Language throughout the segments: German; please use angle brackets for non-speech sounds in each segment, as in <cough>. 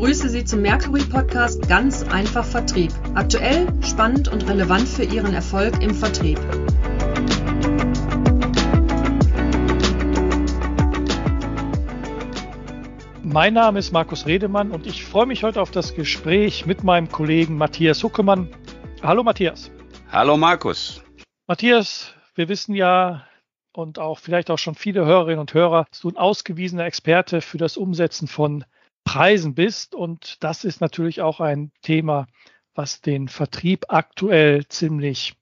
begrüße Sie zum Mercury Podcast Ganz einfach Vertrieb. Aktuell, spannend und relevant für Ihren Erfolg im Vertrieb. Mein Name ist Markus Redemann und ich freue mich heute auf das Gespräch mit meinem Kollegen Matthias Huckemann. Hallo Matthias. Hallo Markus. Matthias, wir wissen ja, und auch vielleicht auch schon viele Hörerinnen und Hörer, dass du ein ausgewiesener Experte für das Umsetzen von Preisen bist. Und das ist natürlich auch ein Thema, was den Vertrieb aktuell ziemlich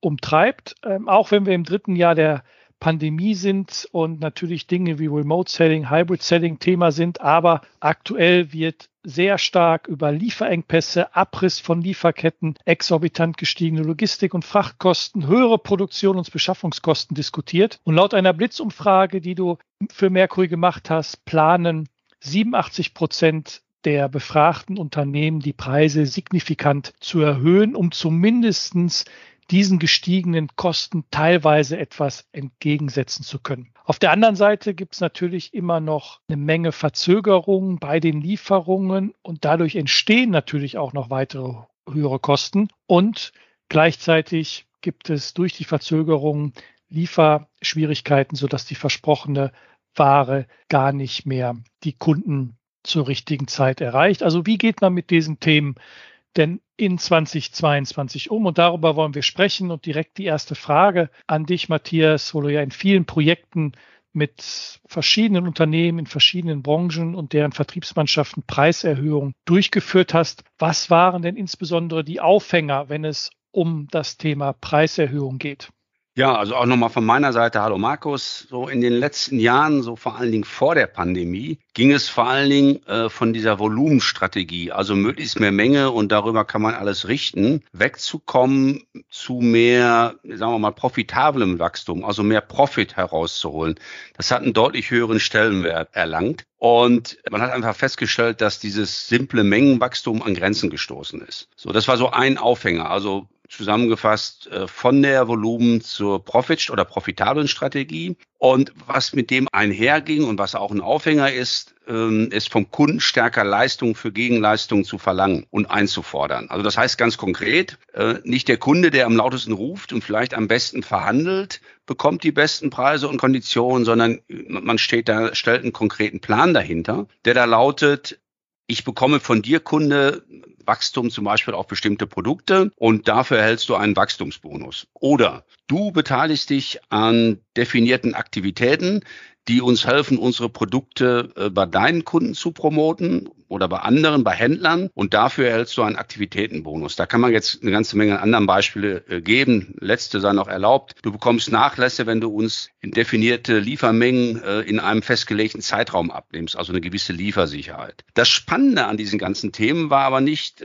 umtreibt. Ähm, auch wenn wir im dritten Jahr der Pandemie sind und natürlich Dinge wie Remote Selling, Hybrid Selling Thema sind, aber aktuell wird sehr stark über Lieferengpässe, Abriss von Lieferketten, exorbitant gestiegene Logistik- und Frachtkosten, höhere Produktion und Beschaffungskosten diskutiert. Und laut einer Blitzumfrage, die du für Mercury gemacht hast, planen 87 Prozent der befragten Unternehmen die Preise signifikant zu erhöhen, um zumindestens diesen gestiegenen Kosten teilweise etwas entgegensetzen zu können. Auf der anderen Seite gibt es natürlich immer noch eine Menge Verzögerungen bei den Lieferungen und dadurch entstehen natürlich auch noch weitere höhere Kosten und gleichzeitig gibt es durch die Verzögerungen Lieferschwierigkeiten, sodass die versprochene Ware gar nicht mehr die Kunden zur richtigen Zeit erreicht. Also wie geht man mit diesen Themen denn in 2022 um? Und darüber wollen wir sprechen. Und direkt die erste Frage an dich, Matthias, wo du ja in vielen Projekten mit verschiedenen Unternehmen in verschiedenen Branchen und deren Vertriebsmannschaften Preiserhöhungen durchgeführt hast. Was waren denn insbesondere die Aufhänger, wenn es um das Thema Preiserhöhung geht? Ja, also auch nochmal von meiner Seite, hallo Markus. So in den letzten Jahren, so vor allen Dingen vor der Pandemie, ging es vor allen Dingen äh, von dieser Volumenstrategie, also möglichst mehr Menge und darüber kann man alles richten, wegzukommen zu mehr, sagen wir mal, profitablem Wachstum, also mehr Profit herauszuholen. Das hat einen deutlich höheren Stellenwert erlangt. Und man hat einfach festgestellt, dass dieses simple Mengenwachstum an Grenzen gestoßen ist. So, das war so ein Aufhänger. Also zusammengefasst äh, von der Volumen zur Profit- oder profitablen Strategie. Und was mit dem einherging und was auch ein Aufhänger ist, ähm, ist vom Kunden stärker Leistung für Gegenleistung zu verlangen und einzufordern. Also das heißt ganz konkret, äh, nicht der Kunde, der am lautesten ruft und vielleicht am besten verhandelt, bekommt die besten Preise und Konditionen, sondern man steht da, stellt einen konkreten Plan dahinter, der da lautet, ich bekomme von dir, Kunde, Wachstum zum Beispiel auf bestimmte Produkte und dafür erhältst du einen Wachstumsbonus. Oder du beteiligst dich an definierten Aktivitäten, die uns helfen, unsere Produkte äh, bei deinen Kunden zu promoten oder bei anderen, bei Händlern. Und dafür erhältst du einen Aktivitätenbonus. Da kann man jetzt eine ganze Menge anderen Beispiele äh, geben. Letzte sei noch erlaubt. Du bekommst Nachlässe, wenn du uns in definierte Liefermengen äh, in einem festgelegten Zeitraum abnimmst, also eine gewisse Liefersicherheit. Das Spannende an diesen ganzen Themen war aber nicht,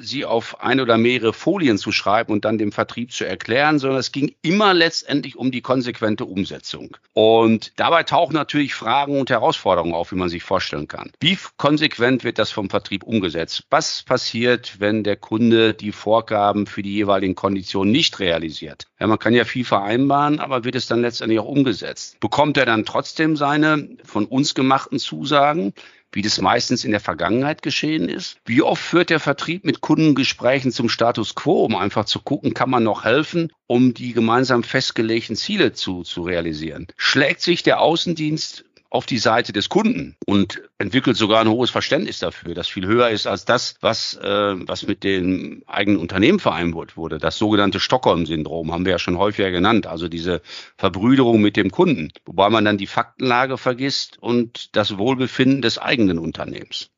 sie auf ein oder mehrere Folien zu schreiben und dann dem Vertrieb zu erklären, sondern es ging immer letztendlich um die konsequente Umsetzung. Und dabei tauchen natürlich Fragen und Herausforderungen auf, wie man sich vorstellen kann. Wie konsequent wird das vom Vertrieb umgesetzt? Was passiert, wenn der Kunde die Vorgaben für die jeweiligen Konditionen nicht realisiert? Ja, man kann ja viel vereinbaren, aber wird es dann letztendlich auch umgesetzt? Bekommt er dann trotzdem seine von uns gemachten Zusagen? Wie das meistens in der Vergangenheit geschehen ist? Wie oft führt der Vertrieb mit Kundengesprächen zum Status quo, um einfach zu gucken, kann man noch helfen, um die gemeinsam festgelegten Ziele zu, zu realisieren? Schlägt sich der Außendienst auf die Seite des Kunden und entwickelt sogar ein hohes Verständnis dafür, das viel höher ist als das, was, äh, was mit dem eigenen Unternehmen vereinbart wurde. Das sogenannte Stockholm-Syndrom haben wir ja schon häufiger genannt, also diese Verbrüderung mit dem Kunden, wobei man dann die Faktenlage vergisst und das Wohlbefinden des eigenen Unternehmens.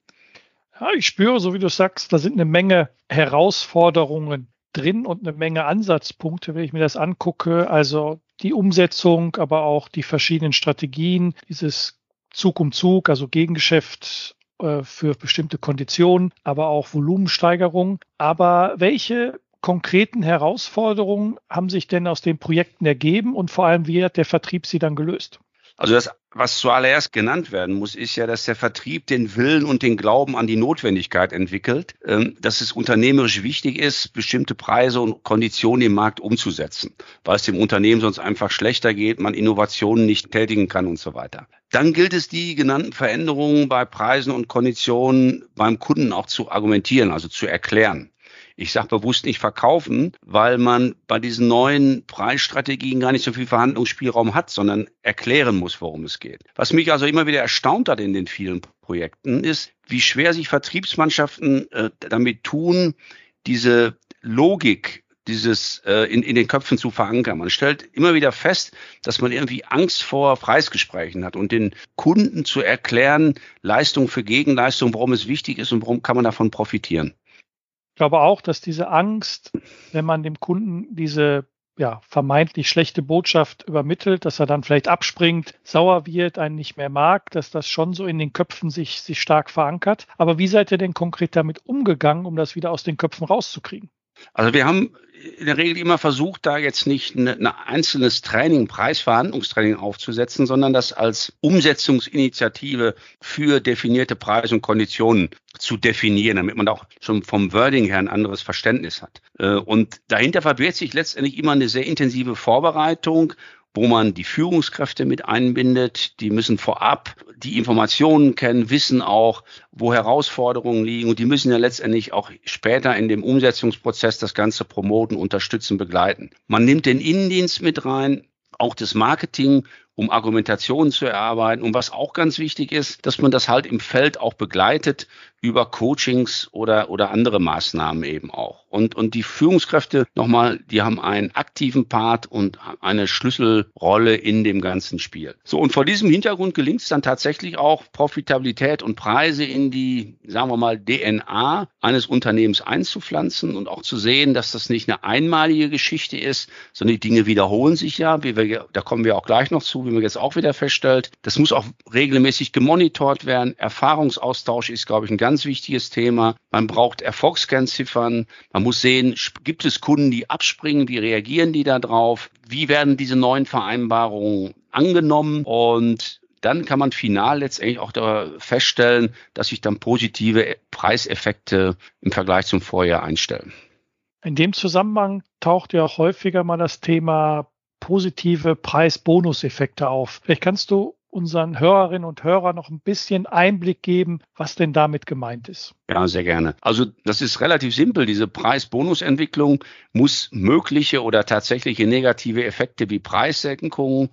Ja, ich spüre, so wie du sagst, da sind eine Menge Herausforderungen drin und eine Menge Ansatzpunkte, wenn ich mir das angucke. Also die Umsetzung, aber auch die verschiedenen Strategien, dieses Zug um Zug, also Gegengeschäft äh, für bestimmte Konditionen, aber auch Volumensteigerung. Aber welche konkreten Herausforderungen haben sich denn aus den Projekten ergeben und vor allem, wie hat der Vertrieb sie dann gelöst? Also das, was zuallererst genannt werden muss, ist ja, dass der Vertrieb den Willen und den Glauben an die Notwendigkeit entwickelt, ähm, dass es unternehmerisch wichtig ist, bestimmte Preise und Konditionen im Markt umzusetzen, weil es dem Unternehmen sonst einfach schlechter geht, man Innovationen nicht tätigen kann und so weiter. Dann gilt es, die genannten Veränderungen bei Preisen und Konditionen beim Kunden auch zu argumentieren, also zu erklären. Ich sage bewusst nicht verkaufen, weil man bei diesen neuen Preisstrategien gar nicht so viel Verhandlungsspielraum hat, sondern erklären muss, worum es geht. Was mich also immer wieder erstaunt hat in den vielen Projekten, ist, wie schwer sich Vertriebsmannschaften äh, damit tun, diese Logik dieses äh, in, in den Köpfen zu verankern. Man stellt immer wieder fest, dass man irgendwie Angst vor Preisgesprächen hat und den Kunden zu erklären, Leistung für Gegenleistung, warum es wichtig ist und warum kann man davon profitieren. Ich glaube auch, dass diese Angst, wenn man dem Kunden diese ja, vermeintlich schlechte Botschaft übermittelt, dass er dann vielleicht abspringt, sauer wird, einen nicht mehr mag, dass das schon so in den Köpfen sich, sich stark verankert. Aber wie seid ihr denn konkret damit umgegangen, um das wieder aus den Köpfen rauszukriegen? Also wir haben in der Regel immer versucht, da jetzt nicht ein einzelnes Training, Preisverhandlungstraining aufzusetzen, sondern das als Umsetzungsinitiative für definierte Preise und Konditionen zu definieren, damit man auch schon vom Wording her ein anderes Verständnis hat. Äh, und dahinter verbirgt sich letztendlich immer eine sehr intensive Vorbereitung wo man die Führungskräfte mit einbindet. Die müssen vorab die Informationen kennen, wissen auch, wo Herausforderungen liegen und die müssen ja letztendlich auch später in dem Umsetzungsprozess das Ganze promoten, unterstützen, begleiten. Man nimmt den Innendienst mit rein, auch das Marketing, um Argumentationen zu erarbeiten. Und was auch ganz wichtig ist, dass man das halt im Feld auch begleitet über Coachings oder, oder andere Maßnahmen eben auch. Und, und die Führungskräfte nochmal, die haben einen aktiven Part und eine Schlüsselrolle in dem ganzen Spiel. So, und vor diesem Hintergrund gelingt es dann tatsächlich auch, Profitabilität und Preise in die, sagen wir mal, DNA eines Unternehmens einzupflanzen und auch zu sehen, dass das nicht eine einmalige Geschichte ist, sondern die Dinge wiederholen sich ja, wie wir, da kommen wir auch gleich noch zu, wie man jetzt auch wieder feststellt. Das muss auch regelmäßig gemonitort werden. Erfahrungsaustausch ist, glaube ich, ein ganz ganz wichtiges Thema. Man braucht Erfolgskennziffern. Man muss sehen, gibt es Kunden, die abspringen? Wie reagieren die da drauf? Wie werden diese neuen Vereinbarungen angenommen? Und dann kann man final letztendlich auch feststellen, dass sich dann positive Preiseffekte im Vergleich zum Vorjahr einstellen. In dem Zusammenhang taucht ja auch häufiger mal das Thema positive Preis-Bonus-Effekte auf. Vielleicht kannst du unseren Hörerinnen und Hörern noch ein bisschen Einblick geben, was denn damit gemeint ist. Ja, sehr gerne. Also das ist relativ simpel. Diese Preis-Bonus-Entwicklung muss mögliche oder tatsächliche negative Effekte wie Preissenkungen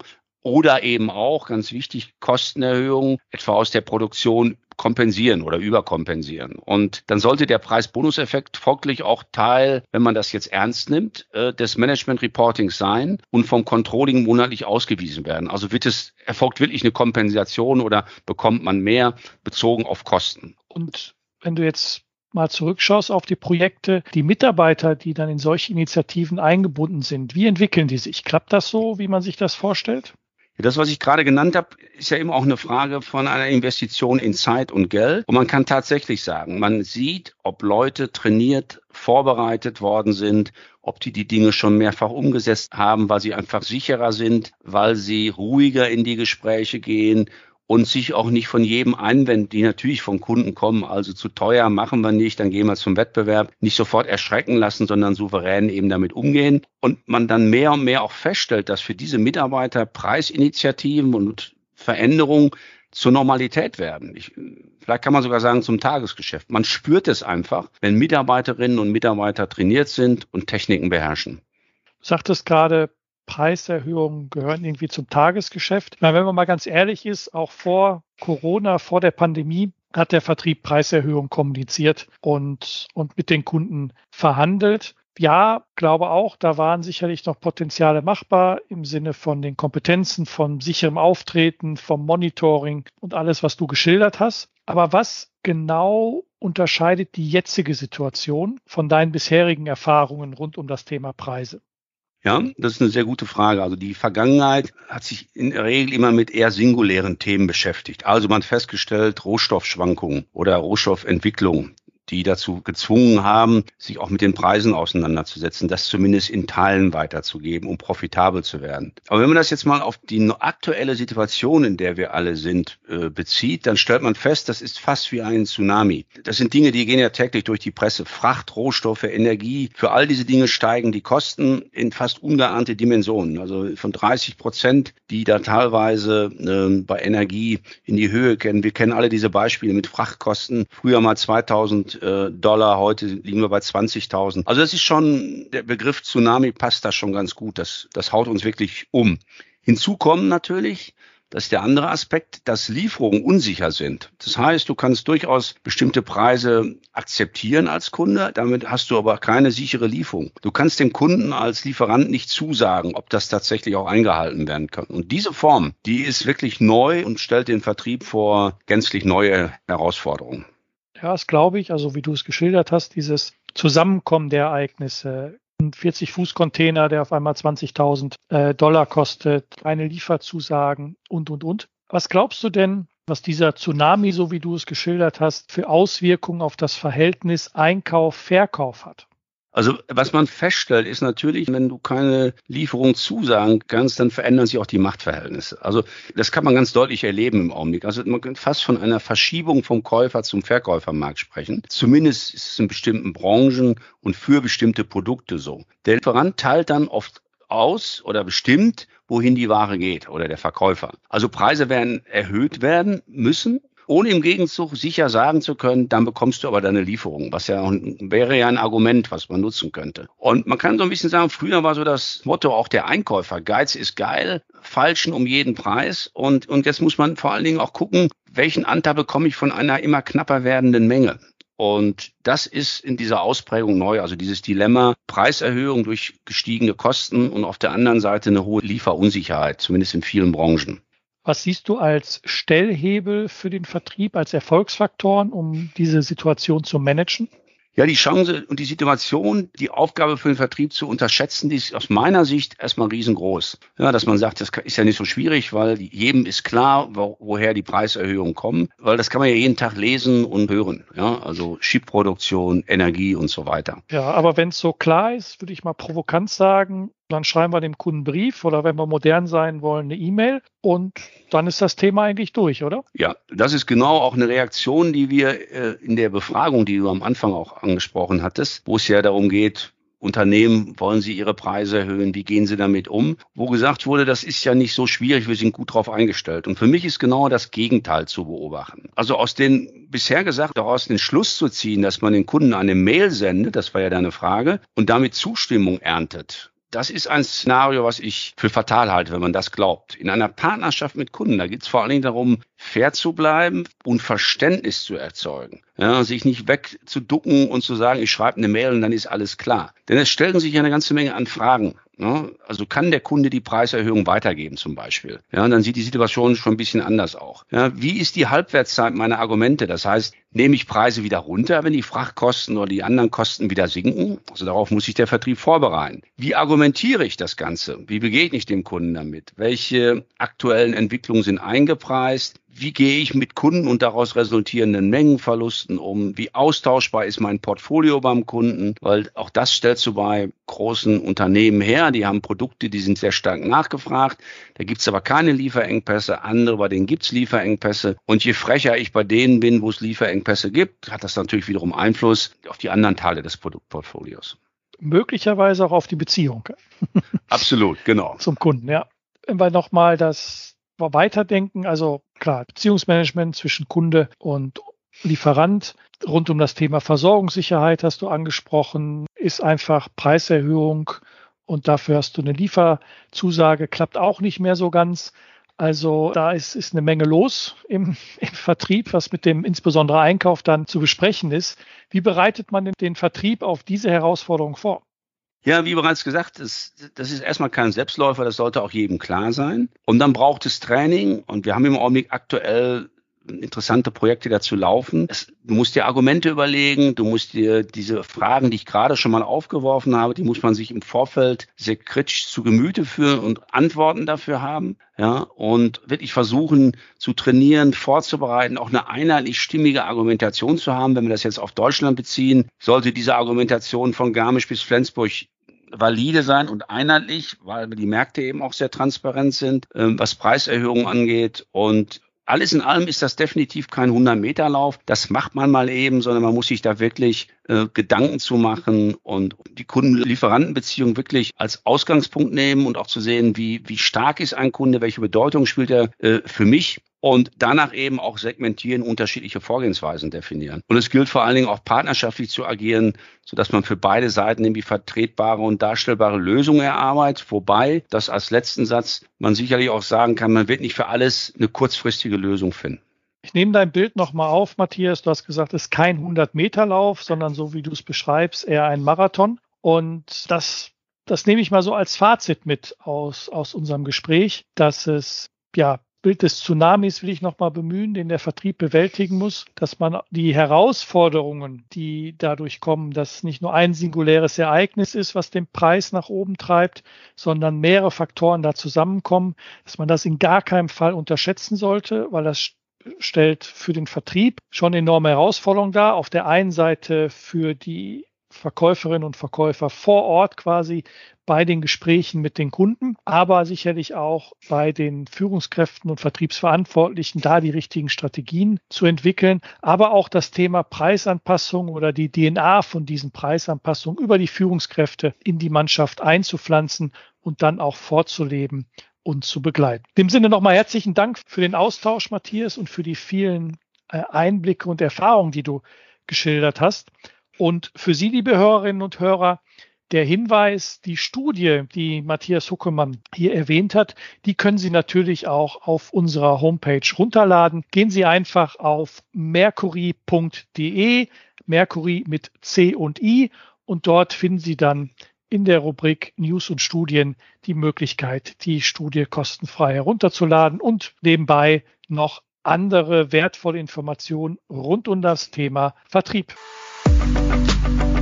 oder eben auch, ganz wichtig, Kostenerhöhungen, etwa aus der Produktion kompensieren oder überkompensieren. Und dann sollte der Preis-Bonus-Effekt folglich auch Teil, wenn man das jetzt ernst nimmt, äh, des Management-Reportings sein und vom Controlling monatlich ausgewiesen werden. Also wird es, erfolgt wirklich eine Kompensation oder bekommt man mehr bezogen auf Kosten. Und wenn du jetzt mal zurückschaust auf die Projekte, die Mitarbeiter, die dann in solche Initiativen eingebunden sind, wie entwickeln die sich? Klappt das so, wie man sich das vorstellt? Das, was ich gerade genannt habe, ist ja immer auch eine Frage von einer Investition in Zeit und Geld. Und man kann tatsächlich sagen, man sieht, ob Leute trainiert, vorbereitet worden sind, ob die die Dinge schon mehrfach umgesetzt haben, weil sie einfach sicherer sind, weil sie ruhiger in die Gespräche gehen und sich auch nicht von jedem Einwand, die natürlich von Kunden kommen, also zu teuer machen wir nicht, dann gehen wir zum Wettbewerb, nicht sofort erschrecken lassen, sondern souverän eben damit umgehen. Und man dann mehr und mehr auch feststellt, dass für diese Mitarbeiter Preisinitiativen und Veränderungen zur Normalität werden. Ich, vielleicht kann man sogar sagen zum Tagesgeschäft. Man spürt es einfach, wenn Mitarbeiterinnen und Mitarbeiter trainiert sind und Techniken beherrschen. Du sagtest gerade, Preiserhöhungen gehören irgendwie zum Tagesgeschäft. Meine, wenn man mal ganz ehrlich ist, auch vor Corona, vor der Pandemie, hat der Vertrieb Preiserhöhungen kommuniziert und, und mit den Kunden verhandelt. Ja, glaube auch, da waren sicherlich noch Potenziale machbar im Sinne von den Kompetenzen, von sicherem Auftreten, vom Monitoring und alles, was du geschildert hast. Aber was genau unterscheidet die jetzige Situation von deinen bisherigen Erfahrungen rund um das Thema Preise? Ja, das ist eine sehr gute Frage. Also die Vergangenheit hat sich in der Regel immer mit eher singulären Themen beschäftigt. Also man hat festgestellt, Rohstoffschwankungen oder Rohstoffentwicklung. Die dazu gezwungen haben, sich auch mit den Preisen auseinanderzusetzen, das zumindest in Teilen weiterzugeben, um profitabel zu werden. Aber wenn man das jetzt mal auf die aktuelle Situation, in der wir alle sind, äh, bezieht, dann stellt man fest, das ist fast wie ein Tsunami. Das sind Dinge, die gehen ja täglich durch die Presse. Fracht, Rohstoffe, Energie. Für all diese Dinge steigen die Kosten in fast ungeahnte Dimensionen. Also von 30 Prozent, die da teilweise äh, bei Energie in die Höhe kennen. Wir kennen alle diese Beispiele mit Frachtkosten. Früher mal 2000 äh, Dollar, heute liegen wir bei 20.000. Also das ist schon, der Begriff Tsunami passt da schon ganz gut. Das, das haut uns wirklich um. Hinzu kommen natürlich, das ist der andere Aspekt, dass Lieferungen unsicher sind. Das heißt, du kannst durchaus bestimmte Preise akzeptieren als Kunde, damit hast du aber keine sichere Lieferung. Du kannst dem Kunden als Lieferant nicht zusagen, ob das tatsächlich auch eingehalten werden kann. Und diese Form, die ist wirklich neu und stellt den Vertrieb vor gänzlich neue Herausforderungen. Ja, das glaube ich. Also wie du es geschildert hast, dieses Zusammenkommen der Ereignisse. Ein 40-Fuß-Container, der auf einmal 20.000 äh, Dollar kostet, eine Lieferzusagen und, und, und. Was glaubst du denn, was dieser Tsunami, so wie du es geschildert hast, für Auswirkungen auf das Verhältnis Einkauf-Verkauf hat? Also was man feststellt, ist natürlich, wenn du keine Lieferung zusagen kannst, dann verändern sich auch die Machtverhältnisse. Also das kann man ganz deutlich erleben im Augenblick. Also man kann fast von einer Verschiebung vom Käufer zum Verkäufermarkt sprechen. Zumindest ist es in bestimmten Branchen und für bestimmte Produkte so. Der Lieferant teilt dann oft aus oder bestimmt, wohin die Ware geht oder der Verkäufer. Also Preise werden erhöht werden müssen ohne im Gegenzug sicher sagen zu können, dann bekommst du aber deine Lieferung, was ja wäre ja ein Argument, was man nutzen könnte. Und man kann so ein bisschen sagen, früher war so das Motto auch der Einkäufer, Geiz ist geil, falschen um jeden Preis. Und, und jetzt muss man vor allen Dingen auch gucken, welchen Anteil bekomme ich von einer immer knapper werdenden Menge. Und das ist in dieser Ausprägung neu, also dieses Dilemma Preiserhöhung durch gestiegene Kosten und auf der anderen Seite eine hohe Lieferunsicherheit, zumindest in vielen Branchen. Was siehst du als Stellhebel für den Vertrieb, als Erfolgsfaktoren, um diese Situation zu managen? Ja, die Chance und die Situation, die Aufgabe für den Vertrieb zu unterschätzen, die ist aus meiner Sicht erstmal riesengroß. Ja, dass man sagt, das ist ja nicht so schwierig, weil jedem ist klar, wo, woher die Preiserhöhungen kommen, weil das kann man ja jeden Tag lesen und hören. Ja, also Chip-Produktion, Energie und so weiter. Ja, aber wenn es so klar ist, würde ich mal provokant sagen, dann schreiben wir dem Kunden einen Brief oder wenn wir modern sein wollen, eine E-Mail und dann ist das Thema eigentlich durch, oder? Ja, das ist genau auch eine Reaktion, die wir äh, in der Befragung, die du am Anfang auch angesprochen hattest, wo es ja darum geht, Unternehmen, wollen sie ihre Preise erhöhen? Wie gehen sie damit um? Wo gesagt wurde, das ist ja nicht so schwierig, wir sind gut drauf eingestellt. Und für mich ist genau das Gegenteil zu beobachten. Also aus den bisher gesagt, daraus den Schluss zu ziehen, dass man den Kunden eine Mail sendet, das war ja deine Frage, und damit Zustimmung erntet das ist ein Szenario, was ich für fatal halte, wenn man das glaubt. In einer Partnerschaft mit Kunden, da geht es vor allen Dingen darum, fair zu bleiben und Verständnis zu erzeugen. Ja, sich nicht wegzuducken und zu sagen, ich schreibe eine Mail und dann ist alles klar. Denn es stellen sich ja eine ganze Menge an Fragen. Ne? Also kann der Kunde die Preiserhöhung weitergeben zum Beispiel? Ja, und dann sieht die Situation schon ein bisschen anders auch. Ja, wie ist die Halbwertszeit meiner Argumente? Das heißt, nehme ich Preise wieder runter, wenn die Frachtkosten oder die anderen Kosten wieder sinken? Also darauf muss sich der Vertrieb vorbereiten. Wie argumentiere ich das Ganze? Wie begegne ich dem Kunden damit? Welche aktuellen Entwicklungen sind eingepreist? Wie gehe ich mit Kunden und daraus resultierenden Mengenverlusten um? Wie austauschbar ist mein Portfolio beim Kunden? Weil auch das stellst du bei großen Unternehmen her. Die haben Produkte, die sind sehr stark nachgefragt. Da gibt's aber keine Lieferengpässe. Andere, bei denen gibt's Lieferengpässe. Und je frecher ich bei denen bin, wo es Lieferengpässe gibt, hat das natürlich wiederum Einfluss auf die anderen Teile des Produktportfolios. Möglicherweise auch auf die Beziehung. Absolut, genau. <laughs> Zum Kunden, ja. Wenn wir nochmal das weiterdenken, also klar, Beziehungsmanagement zwischen Kunde und Lieferant rund um das Thema Versorgungssicherheit hast du angesprochen, ist einfach Preiserhöhung und dafür hast du eine Lieferzusage, klappt auch nicht mehr so ganz. Also da ist, ist eine Menge los im, <laughs> im Vertrieb, was mit dem insbesondere Einkauf dann zu besprechen ist. Wie bereitet man den Vertrieb auf diese Herausforderung vor? Ja, wie bereits gesagt, das, das ist erstmal kein Selbstläufer, das sollte auch jedem klar sein. Und dann braucht es Training und wir haben im Augenblick aktuell interessante Projekte dazu laufen. Es, du musst dir Argumente überlegen, du musst dir diese Fragen, die ich gerade schon mal aufgeworfen habe, die muss man sich im Vorfeld sehr kritisch zu Gemüte führen und Antworten dafür haben. Ja, und wirklich versuchen zu trainieren, vorzubereiten, auch eine einheitlich stimmige Argumentation zu haben. Wenn wir das jetzt auf Deutschland beziehen, sollte diese Argumentation von Garmisch bis Flensburg valide sein und einheitlich, weil die Märkte eben auch sehr transparent sind, ähm, was Preiserhöhungen angeht. Und alles in allem ist das definitiv kein 100-Meter-Lauf. Das macht man mal eben, sondern man muss sich da wirklich äh, Gedanken zu machen und die Kunden-Lieferanten-Beziehung wirklich als Ausgangspunkt nehmen und auch zu sehen, wie, wie stark ist ein Kunde, welche Bedeutung spielt er äh, für mich und danach eben auch segmentieren, unterschiedliche Vorgehensweisen definieren. Und es gilt vor allen Dingen auch partnerschaftlich zu agieren, sodass man für beide Seiten irgendwie vertretbare und darstellbare Lösungen erarbeitet. Wobei, das als letzten Satz, man sicherlich auch sagen kann, man wird nicht für alles eine kurzfristige Lösung finden. Ich nehme dein Bild nochmal auf, Matthias. Du hast gesagt, es ist kein 100-Meter-Lauf, sondern so wie du es beschreibst, eher ein Marathon. Und das, das nehme ich mal so als Fazit mit aus, aus unserem Gespräch, dass es ja Bild des Tsunamis will ich nochmal bemühen, den der Vertrieb bewältigen muss, dass man die Herausforderungen, die dadurch kommen, dass nicht nur ein singuläres Ereignis ist, was den Preis nach oben treibt, sondern mehrere Faktoren da zusammenkommen, dass man das in gar keinem Fall unterschätzen sollte, weil das stellt für den Vertrieb schon enorme Herausforderungen dar. Auf der einen Seite für die Verkäuferinnen und Verkäufer vor Ort quasi bei den Gesprächen mit den Kunden, aber sicherlich auch bei den Führungskräften und Vertriebsverantwortlichen, da die richtigen Strategien zu entwickeln, aber auch das Thema Preisanpassung oder die DNA von diesen Preisanpassungen über die Führungskräfte in die Mannschaft einzupflanzen und dann auch vorzuleben und zu begleiten. In dem Sinne nochmal herzlichen Dank für den Austausch, Matthias, und für die vielen äh, Einblicke und Erfahrungen, die du geschildert hast. Und für Sie, liebe Hörerinnen und Hörer, der Hinweis, die Studie, die Matthias Huckemann hier erwähnt hat, die können Sie natürlich auch auf unserer Homepage runterladen. Gehen Sie einfach auf mercury.de, Mercury mit C und I und dort finden Sie dann in der Rubrik News und Studien die Möglichkeit, die Studie kostenfrei herunterzuladen und nebenbei noch andere wertvolle Informationen rund um das Thema Vertrieb. You.